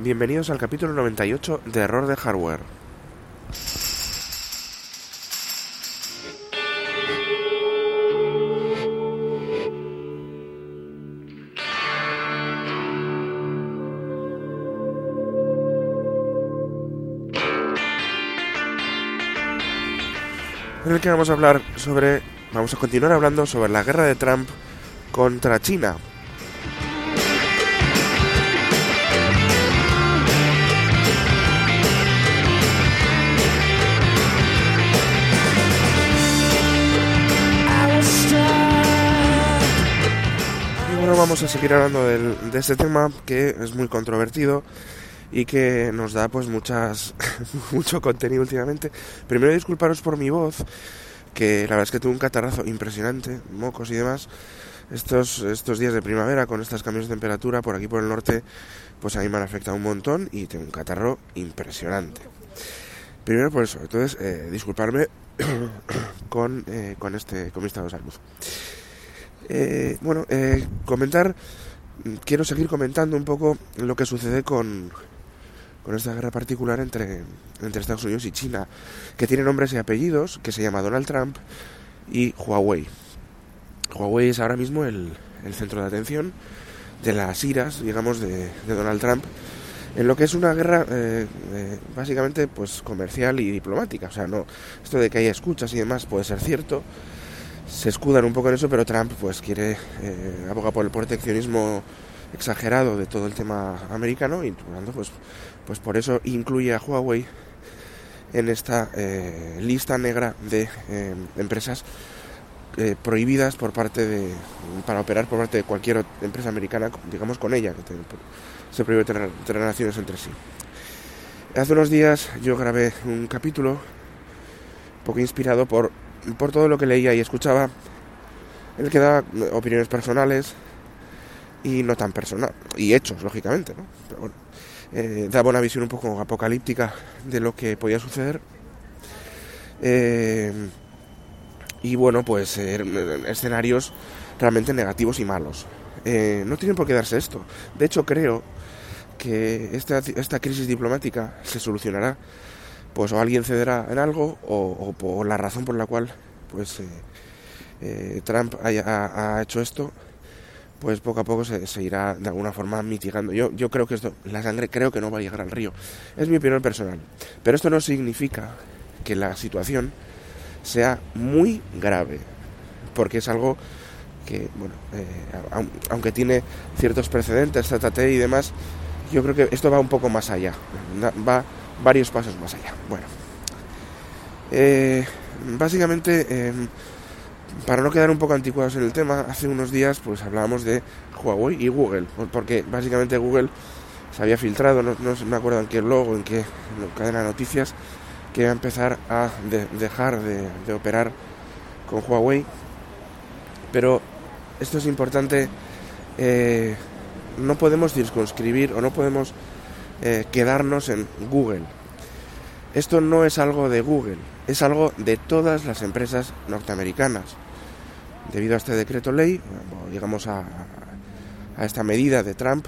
Bienvenidos al capítulo 98 de Error de Hardware. En el que vamos a hablar sobre. Vamos a continuar hablando sobre la guerra de Trump contra China. Vamos a seguir hablando del- de este tema que es muy controvertido y que nos da pues muchas mucho contenido últimamente. Primero disculparos por mi voz, que la verdad es que tuve un catarrazo impresionante, mocos y demás. Estos, estos días de primavera con estas cambios de temperatura por aquí por el norte, pues a mí me han afectado un montón y tengo un catarro impresionante. Primero por eso, entonces eh, disculparme con, eh, con este con mi estado de salud. Eh, bueno, eh, comentar, quiero seguir comentando un poco lo que sucede con, con esta guerra particular entre, entre Estados Unidos y China, que tiene nombres y apellidos, que se llama Donald Trump y Huawei. Huawei es ahora mismo el, el centro de atención de las iras, digamos, de, de Donald Trump, en lo que es una guerra eh, eh, básicamente pues comercial y diplomática. O sea, no, esto de que haya escuchas y demás puede ser cierto, se escudan un poco en eso, pero Trump pues quiere eh, aboga por el proteccionismo exagerado de todo el tema americano y pues, pues por eso incluye a Huawei en esta eh, lista negra de eh, empresas eh, prohibidas por parte de para operar por parte de cualquier empresa americana digamos con ella que se prohíbe tener, tener relaciones entre sí. Hace unos días yo grabé un capítulo un poco inspirado por por todo lo que leía y escuchaba el que eh, opiniones personales y no tan personal y hechos lógicamente ¿no? Pero bueno, eh, daba una visión un poco apocalíptica de lo que podía suceder. Eh, y bueno pues eh, escenarios realmente negativos y malos. Eh, no tienen por qué darse esto. De hecho creo que esta, esta crisis diplomática se solucionará pues o alguien cederá en algo o, por la razón por la cual pues eh, eh, Trump haya, ha, hecho esto pues poco a poco se, irá de alguna forma mitigando. Yo, yo creo que esto la sangre creo que no va a llegar al río. Es mi opinión personal. Pero esto no significa que la situación sea muy grave porque es algo que bueno eh, aun- aunque tiene ciertos precedentes ZT y demás yo creo que esto va un poco más allá. Va varios pasos más allá. Bueno eh, básicamente eh, para no quedar un poco anticuados en el tema hace unos días pues hablábamos de Huawei y Google porque básicamente Google se había filtrado no, no me acuerdo en qué logo en qué cadena de noticias que iba a empezar a de- dejar de, de operar con Huawei. Pero esto es importante eh, no podemos circunscribir o no podemos eh, quedarnos en Google esto no es algo de Google es algo de todas las empresas norteamericanas debido a este decreto ley llegamos a, a esta medida de Trump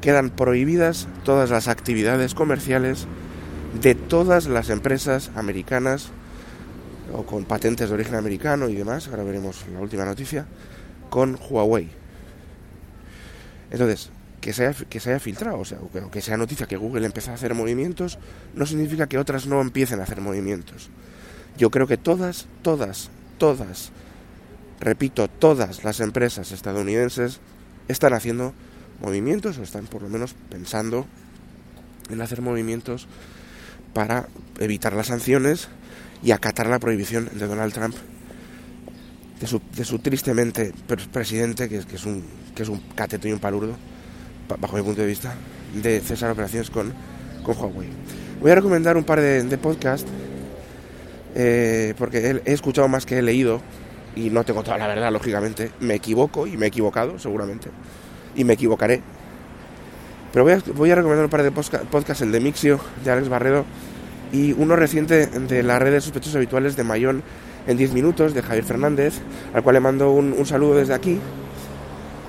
quedan prohibidas todas las actividades comerciales de todas las empresas americanas o con patentes de origen americano y demás, ahora veremos la última noticia, con Huawei. Entonces, que se haya, que se haya filtrado, o sea, que, que sea noticia que Google empieza a hacer movimientos, no significa que otras no empiecen a hacer movimientos. Yo creo que todas, todas, todas, repito, todas las empresas estadounidenses están haciendo movimientos o están por lo menos pensando en hacer movimientos para evitar las sanciones y acatar la prohibición de Donald Trump de su, de su tristemente pre- presidente, que que es un que es un cateto y un palurdo, pa- bajo mi punto de vista, de cesar operaciones con, con Huawei. Voy a recomendar un par de, podcasts, eh, porque he, escuchado más que he leído, y no tengo toda la verdad, lógicamente. Me equivoco y me he equivocado, seguramente, y me equivocaré. Pero voy a, voy a recomendar un par de podcasts, el de Mixio, de Alex Barredo, y uno reciente de la red de sospechosos habituales de Mayón en 10 minutos, de Javier Fernández, al cual le mando un, un saludo desde aquí.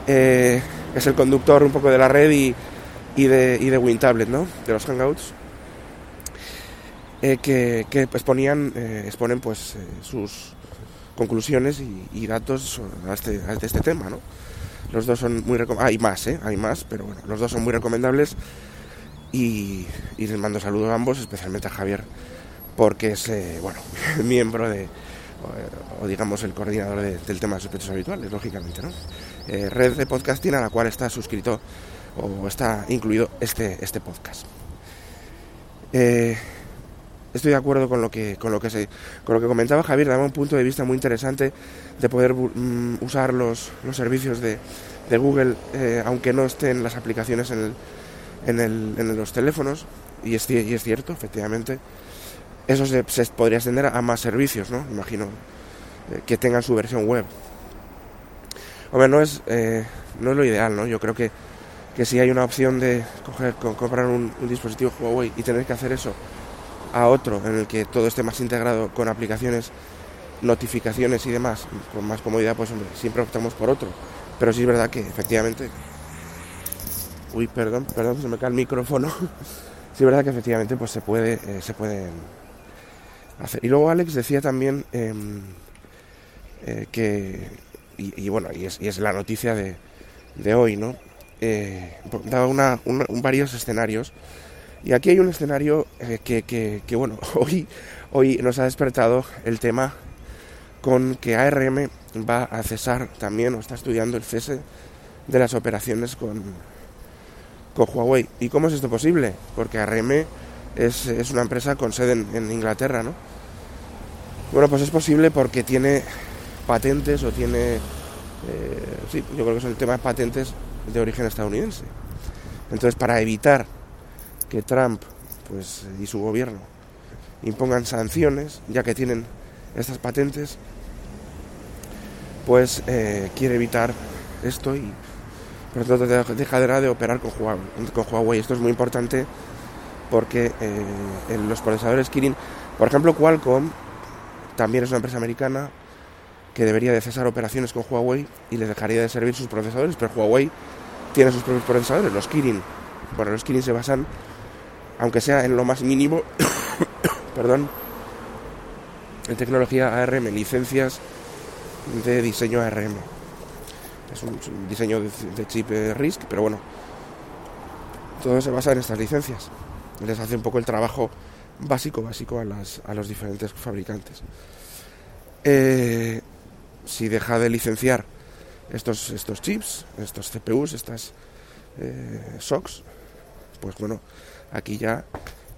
Eh, es el conductor un poco de la red y, y de, y de WinTablet, ¿no? De los Hangouts. Eh, que, que exponían, eh, exponen pues eh, sus conclusiones y, datos a este, a este tema, ¿no? Los dos son muy recomendables. Hay más, ¿eh? Hay más, pero bueno, los dos son muy recomendables. Y, les mando saludos a ambos, especialmente a Javier, porque es, eh, bueno, miembro de, o, digamos, el coordinador del tema de sospechosos habituales, lógicamente, ¿no? Eh, red de podcasting a la cual está suscrito o está incluido este, este podcast. Eh, estoy de acuerdo con lo que con lo que se con lo que comentaba Javier daba un punto de vista muy interesante de poder mm, usar los, los servicios de, de Google eh, aunque no estén las aplicaciones en, el, en, el, en los teléfonos y es, y es cierto efectivamente eso se, podría extender a más servicios no imagino eh, que tengan su versión web hombre no es eh, no es lo ideal no yo creo que que si hay una opción de coger, comprar un, un dispositivo Huawei y tener que hacer eso a otro en el que todo esté más integrado con aplicaciones, notificaciones y demás, con más comodidad, pues hombre, siempre optamos por otro. Pero sí es verdad que efectivamente... Uy, perdón, perdón, se me cae el micrófono. sí es verdad que efectivamente pues se puede, eh, se puede Y luego Alex decía también em, eh, que, y, bueno, y es, la noticia de, de hoy, ¿no? Eh, daba una, varios escenarios y aquí hay un escenario eh, que, que, bueno, hoy, hoy nos ha despertado el tema con que ARM va a cesar también o está estudiando el cese de las operaciones con, con Huawei. ¿Y cómo es esto posible? Porque ARM es, es una empresa con sede en, Inglaterra, ¿no? Bueno, pues es posible porque tiene patentes o tiene... Eh, sí, yo creo que es el tema de patentes de origen estadounidense. Entonces, para evitar que Trump pues, y su gobierno impongan sanciones, ya que tienen estas patentes, pues eh, quiere evitar esto y por lo tanto dejará de operar. Con Huawei. Esto es muy importante porque eh, en los procesadores Kirin, por ejemplo, Qualcomm también es una empresa americana que debería de cesar operaciones con Huawei y le dejaría de servir sus procesadores, pero Huawei tiene sus propios procesadores, los Kirin. Bueno, los Kirin se basan aunque sea en lo más mínimo, perdón, en tecnología ARM, licencias de diseño ARM. Es un, diseño de, chip RISC, pero bueno, todo se basa en estas licencias. Les hace un poco el trabajo básico, básico a, las, a los diferentes fabricantes. Eh, si deja de licenciar estos, estos chips, estos CPUs, estas eh, SOCs, pues bueno, aquí ya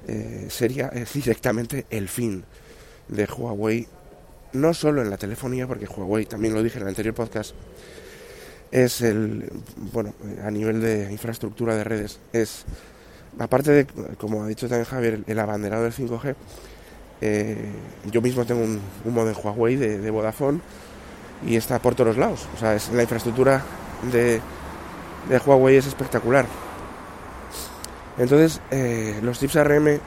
eh, sería eh, directamente el fin de Huawei, no solo en la telefonía, porque Huawei, también lo dije en el anterior podcast, es el, bueno, a nivel de infraestructura de redes, es, aparte de, como ha dicho también Javier, el abanderado del 5G, eh, yo mismo tengo un, un modem Huawei de, Vodafone y está por todos lados, o sea, es, la infraestructura de, de Huawei es espectacular. Entonces, eh, los chips ARM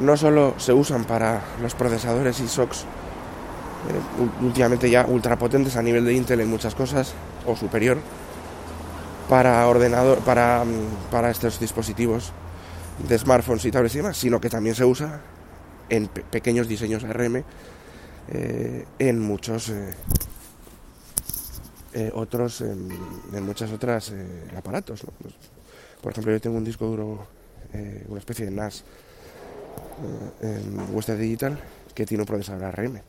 no solo se usan para los procesadores y SOCs, eh, últimamente ya ultrapotentes a nivel de Intel en muchas cosas, o superior, para ordenador, para, mm, para estos dispositivos de smartphones y tablets y demás, sino que también se usa en pequeños diseños ARM eh, en muchos otros, en, muchas otras aparatos. Por ejemplo, yo tengo un disco duro, eh, una especie de NAS eh, en Western Digital que tiene un procesador ARM.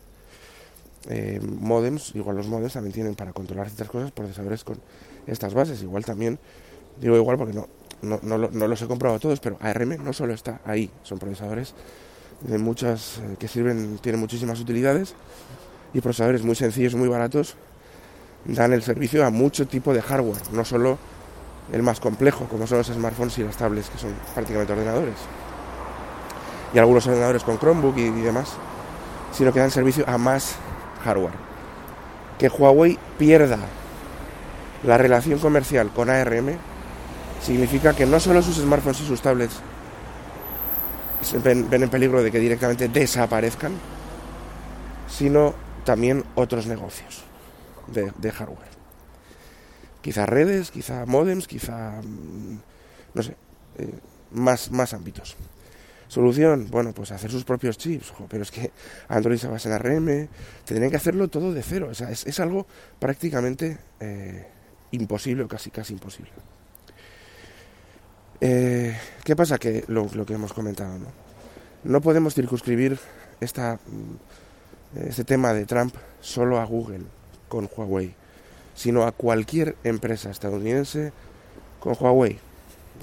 Eh, modems, igual los modems también tienen para controlar ciertas cosas procesadores con estas bases. Igual también, digo igual porque no, no, no, los he comprado todos, pero ARM no solo está ahí, son procesadores de muchas que sirven, tienen muchísimas utilidades y procesadores muy sencillos, muy baratos, dan el servicio a mucho tipo de hardware, no solo el más complejo, como son los smartphones y las tablets, que son prácticamente ordenadores. Y algunos ordenadores con Chromebook y, demás, sino que dan servicio a más hardware. Que Huawei pierda la relación comercial con ARM significa que no solo sus smartphones y sus tablets ven, ven en peligro de que directamente desaparezcan, sino también otros negocios de, de hardware quizá redes, quizá modems, quizá mm, no sé, eh, más, más ámbitos. Solución, bueno, pues hacer sus propios chips, pero es que Android se basa en ARM, tendrían que hacerlo todo de cero, o sea, es, algo prácticamente eh, imposible o casi, casi imposible. Eh, ¿Qué pasa? Que lo, que hemos comentado, ¿no? No podemos circunscribir esta, mm, este tema de Trump solo a Google con Huawei, sino a cualquier empresa estadounidense con Huawei,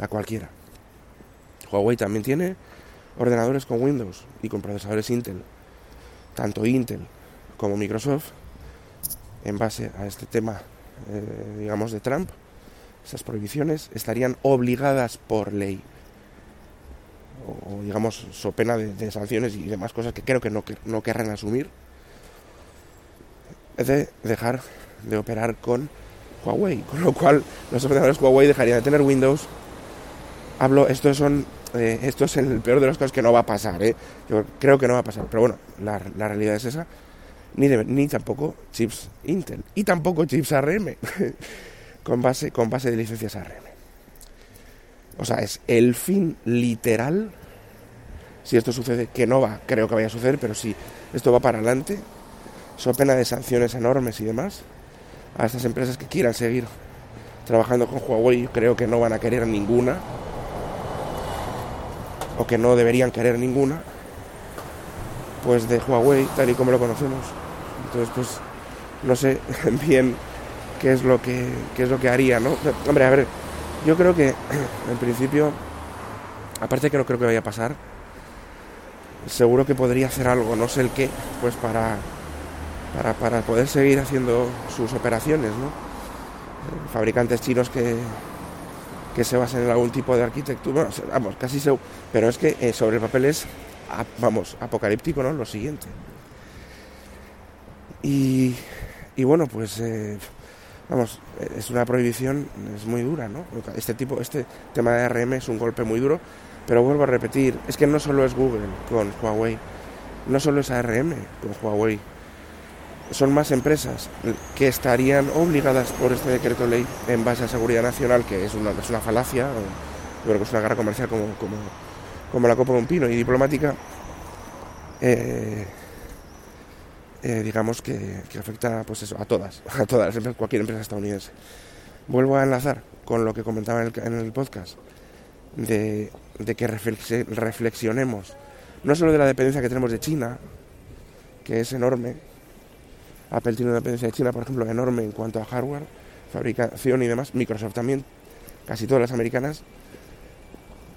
a cualquiera. Huawei también tiene ordenadores con Windows y con procesadores Intel. Tanto Intel como Microsoft, en base a este tema, eh, digamos, de Trump, esas prohibiciones estarían obligadas por ley. O, digamos, so pena de, sanciones y demás cosas que creo que no, no querrán asumir. De dejar de operar con Huawei. Con lo cual, los ordenadores Huawei dejarían de tener Windows. Hablo, estos son eh, esto es el peor de los casos que no va a pasar, ¿eh? Yo creo que no va a pasar, pero bueno, la, realidad es esa. Ni, tampoco chips Intel y tampoco chips ARM con, base, con base de licencias ARM. O sea, es el fin literal. Si esto sucede, que no va, creo que vaya a suceder, pero si esto va para adelante, son pena de sanciones enormes y demás. A estas empresas que quieran seguir trabajando con Huawei, creo que no van a querer ninguna o que no deberían querer ninguna, pues de Huawei, tal y como lo conocemos. Entonces, pues no sé bien qué es lo que qué es lo que haría, ¿no? Hombre, a ver, yo creo que en principio, aparte que no creo que vaya a pasar, seguro que podría hacer algo, no sé el qué, pues para para, para poder seguir haciendo sus operaciones, ¿no? Fabricantes chinos que, que se basen en algún tipo de arquitectura, vamos, casi se, pero es que eh, sobre el papel es, vamos, apocalíptico, ¿no? Lo siguiente. Y, bueno, pues, eh, vamos, es una prohibición, es muy dura, ¿no? Este tipo, este tema de ARM es un golpe muy duro, pero vuelvo a repetir, es que no solo es Google con Huawei, no solo es ARM con Huawei, son más empresas que estarían obligadas por este decreto ley en base a seguridad nacional, que es una, es una falacia, yo creo que es una guerra comercial como, como, como la copa de un pino y diplomática, eh, eh, digamos que, afecta pues eso, a todas, a todas, cualquier empresa estadounidense. Vuelvo a enlazar con lo que comentaba en el, en el podcast, de, de que reflexionemos no solo de la dependencia que tenemos de China, que es enorme, Apple tiene una dependencia de China, por ejemplo, enorme en cuanto a hardware, fabricación y demás. Microsoft también, casi todas las americanas.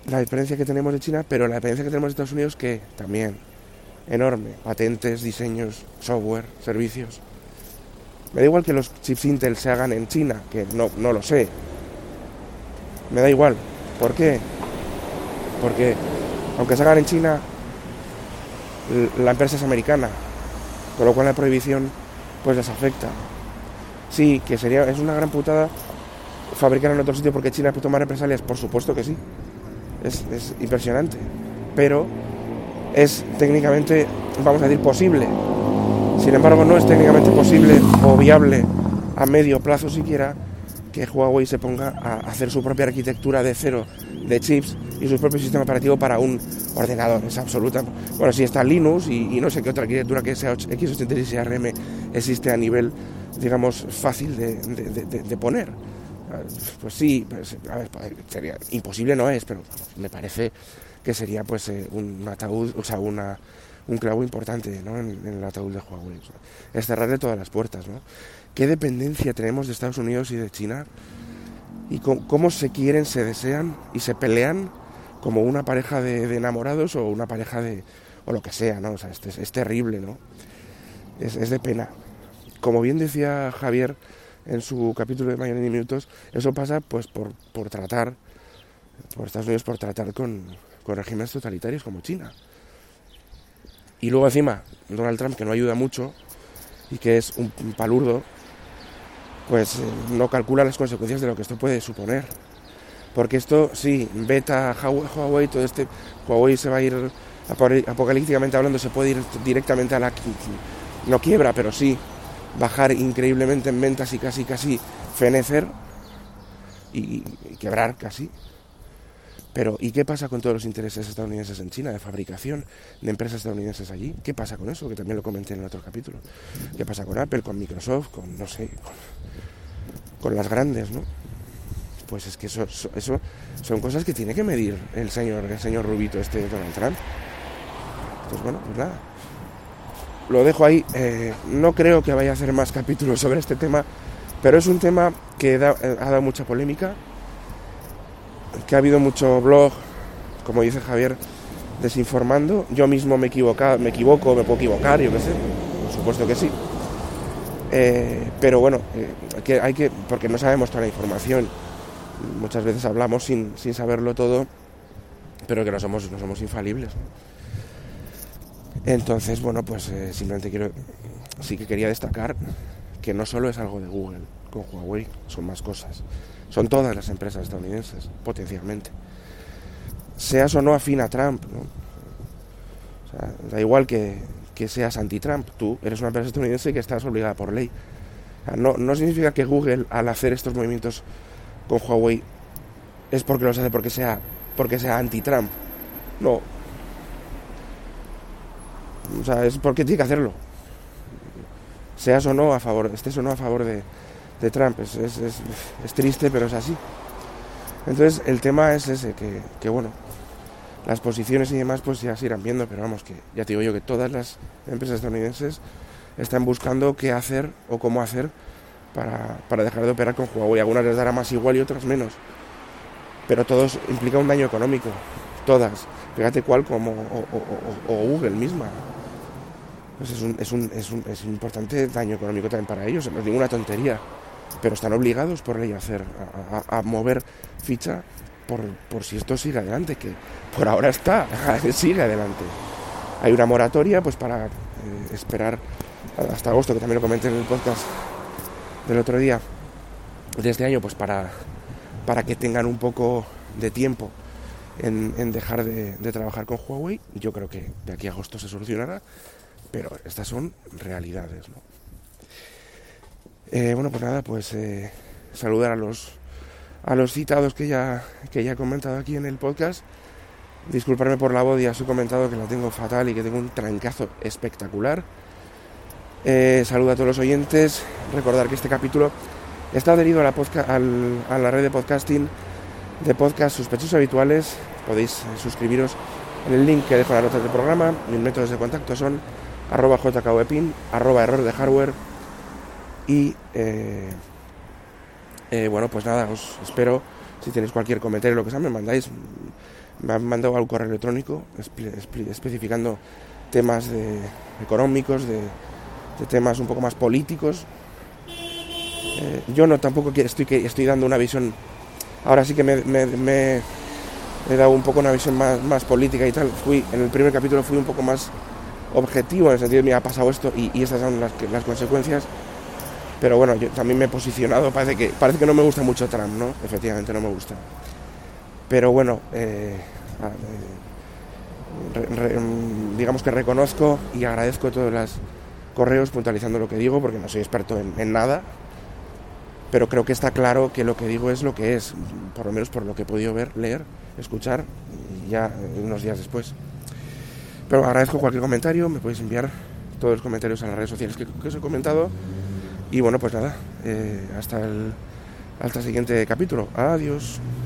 La dependencia que tenemos de China, pero la dependencia que tenemos de Estados Unidos, que también enorme. Patentes, diseños, software, servicios. Me da igual que los chips Intel se hagan en China, que no, no lo sé. Me da igual. ¿Por qué? Porque aunque se hagan en China, la empresa es americana, con lo cual la prohibición pues les afecta. Sí, que sería, es una gran putada fabricar en otro sitio porque China puede tomar represalias, por supuesto que sí. Es, es impresionante. Pero es técnicamente, vamos a decir, posible. Sin embargo, no es técnicamente posible o viable a medio plazo siquiera que Huawei se ponga a hacer su propia arquitectura de cero de chips y su propio sistema operativo para un ordenador. Es absoluta. Bueno, si está Linux y, no sé qué otra arquitectura que sea x86 ARM existe a nivel, digamos, fácil de, poner. Pues sí, pues, a ver, sería, imposible no es, pero me parece que sería pues eh, un ataúd, o sea, una, un clavo importante ¿no? en, el ataúd de Huawei. es cerrarle todas las puertas. ¿no? ¿Qué dependencia tenemos de Estados Unidos y de China? Y cómo, se quieren, se desean y se pelean como una pareja de, enamorados o una pareja de... o lo que sea, ¿no? O sea, es, es terrible, ¿no? Es, es, de pena. Como bien decía Javier en su capítulo de Mañana y Minutos, eso pasa pues por, por tratar, por Estados Unidos, por tratar con, con regímenes totalitarios como China. Y luego encima, Donald Trump, que no ayuda mucho y que es un, palurdo, pues eh, no calcula las consecuencias de lo que esto puede suponer. Porque esto, sí, beta Huawei, todo este, Huawei se va a ir, apocalípticamente hablando, se puede ir directamente a la, no quiebra, pero sí, bajar increíblemente en ventas y casi, casi fenecer y, y quebrar casi. Pero, ¿y qué pasa con todos los intereses estadounidenses en China, de fabricación de empresas estadounidenses allí? ¿Qué pasa con eso? Que también lo comenté en otro capítulo. ¿Qué pasa con Apple, con Microsoft, con, no sé, con, las grandes, ¿no? Pues es que eso, eso, son cosas que tiene que medir el señor, el señor Rubito, este Donald Trump. Entonces, bueno, pues nada. Lo dejo ahí. Eh, no creo que vaya a hacer más capítulos sobre este tema, pero es un tema que eh, ha dado mucha polémica que ha habido mucho blog, como dice Javier, desinformando. Yo mismo me, equivoca, me equivoco, me puedo equivocar, yo qué sé, por supuesto que sí. Eh, pero bueno, eh, que hay que, porque no sabemos toda la información. Muchas veces hablamos sin, sin saberlo todo, pero que no somos, no somos infalibles. Entonces, bueno, pues eh, simplemente quiero, sí que quería destacar que no solo es algo de Google con Huawei, son más cosas. Son todas las empresas estadounidenses, potencialmente. Seas o no afín a Trump, da igual que, seas anti-Trump, tú eres una empresa estadounidense que estás obligada por ley. no, no significa que Google, al hacer estos movimientos con Huawei, es porque los hace porque sea, porque sea anti-Trump. No. O sea, es porque tiene que hacerlo. Seas o no a favor, estés o no a favor de, de Trump. Es, es, es, triste, pero es así. Entonces el tema es ese, que, que, bueno, las posiciones y demás pues ya se irán viendo, pero vamos, que ya te digo yo que todas las empresas estadounidenses están buscando qué hacer o cómo hacer para, para dejar de operar con Huawei. Algunas les dará más igual y otras menos. Pero todos implica un daño económico. Todas. Fíjate cuál como o, o Google misma. Pues es, un, es, un, es, un, es un importante daño económico también para ellos. No es ninguna tontería pero están obligados por ley a hacer, a, mover ficha por, por, si esto sigue adelante, que por ahora está, sigue adelante. Hay una moratoria pues para eh, esperar hasta agosto, que también lo comenté en el podcast del otro día, de este año, pues para, para que tengan un poco de tiempo en, dejar de, de, trabajar con Huawei. Yo creo que de aquí a agosto se solucionará, pero estas son realidades, ¿no? Eh, bueno, pues nada, pues eh, saludar a los, a los citados que ya, que ya he comentado aquí en el podcast. Disculparme por la voz, ya os he comentado que la tengo fatal y que tengo un trancazo espectacular. Eh, saludo a todos los oyentes. Recordar que este capítulo está adherido a la, a la red de podcasting de podcast sospechosos habituales. Podéis suscribiros en el link que dejo en la nota del programa. Mis métodos de contacto son arroba jkvpin, arroba error de hardware y eh, eh, bueno, pues nada, os espero. Si tenéis cualquier comentario, lo que sea, me mandáis. Me han mandado al correo electrónico especificando temas de, económicos, de, temas un poco más políticos. Eh, yo no tampoco estoy, estoy dando una visión. Ahora sí que me, he dado un poco una visión más, más, política y tal. Fui, en el primer capítulo fui un poco más objetivo, en el sentido de, me ha pasado esto y, y estas son las, las consecuencias. Pero bueno, yo también me he posicionado, parece que, parece que no me gusta mucho Trump, ¿no? Efectivamente no me gusta. Pero bueno, eh, eh, mm, digamos que reconozco y agradezco todos los correos puntualizando lo que digo, porque no soy experto en, nada, pero creo que está claro que lo que digo es lo que es, por lo menos por lo que he podido ver, leer, escuchar, ya unos días después. Pero agradezco cualquier comentario, me podéis enviar todos los comentarios a las redes sociales que os he comentado. Y bueno, pues nada, eh, hasta, el, hasta el siguiente capítulo. Adiós.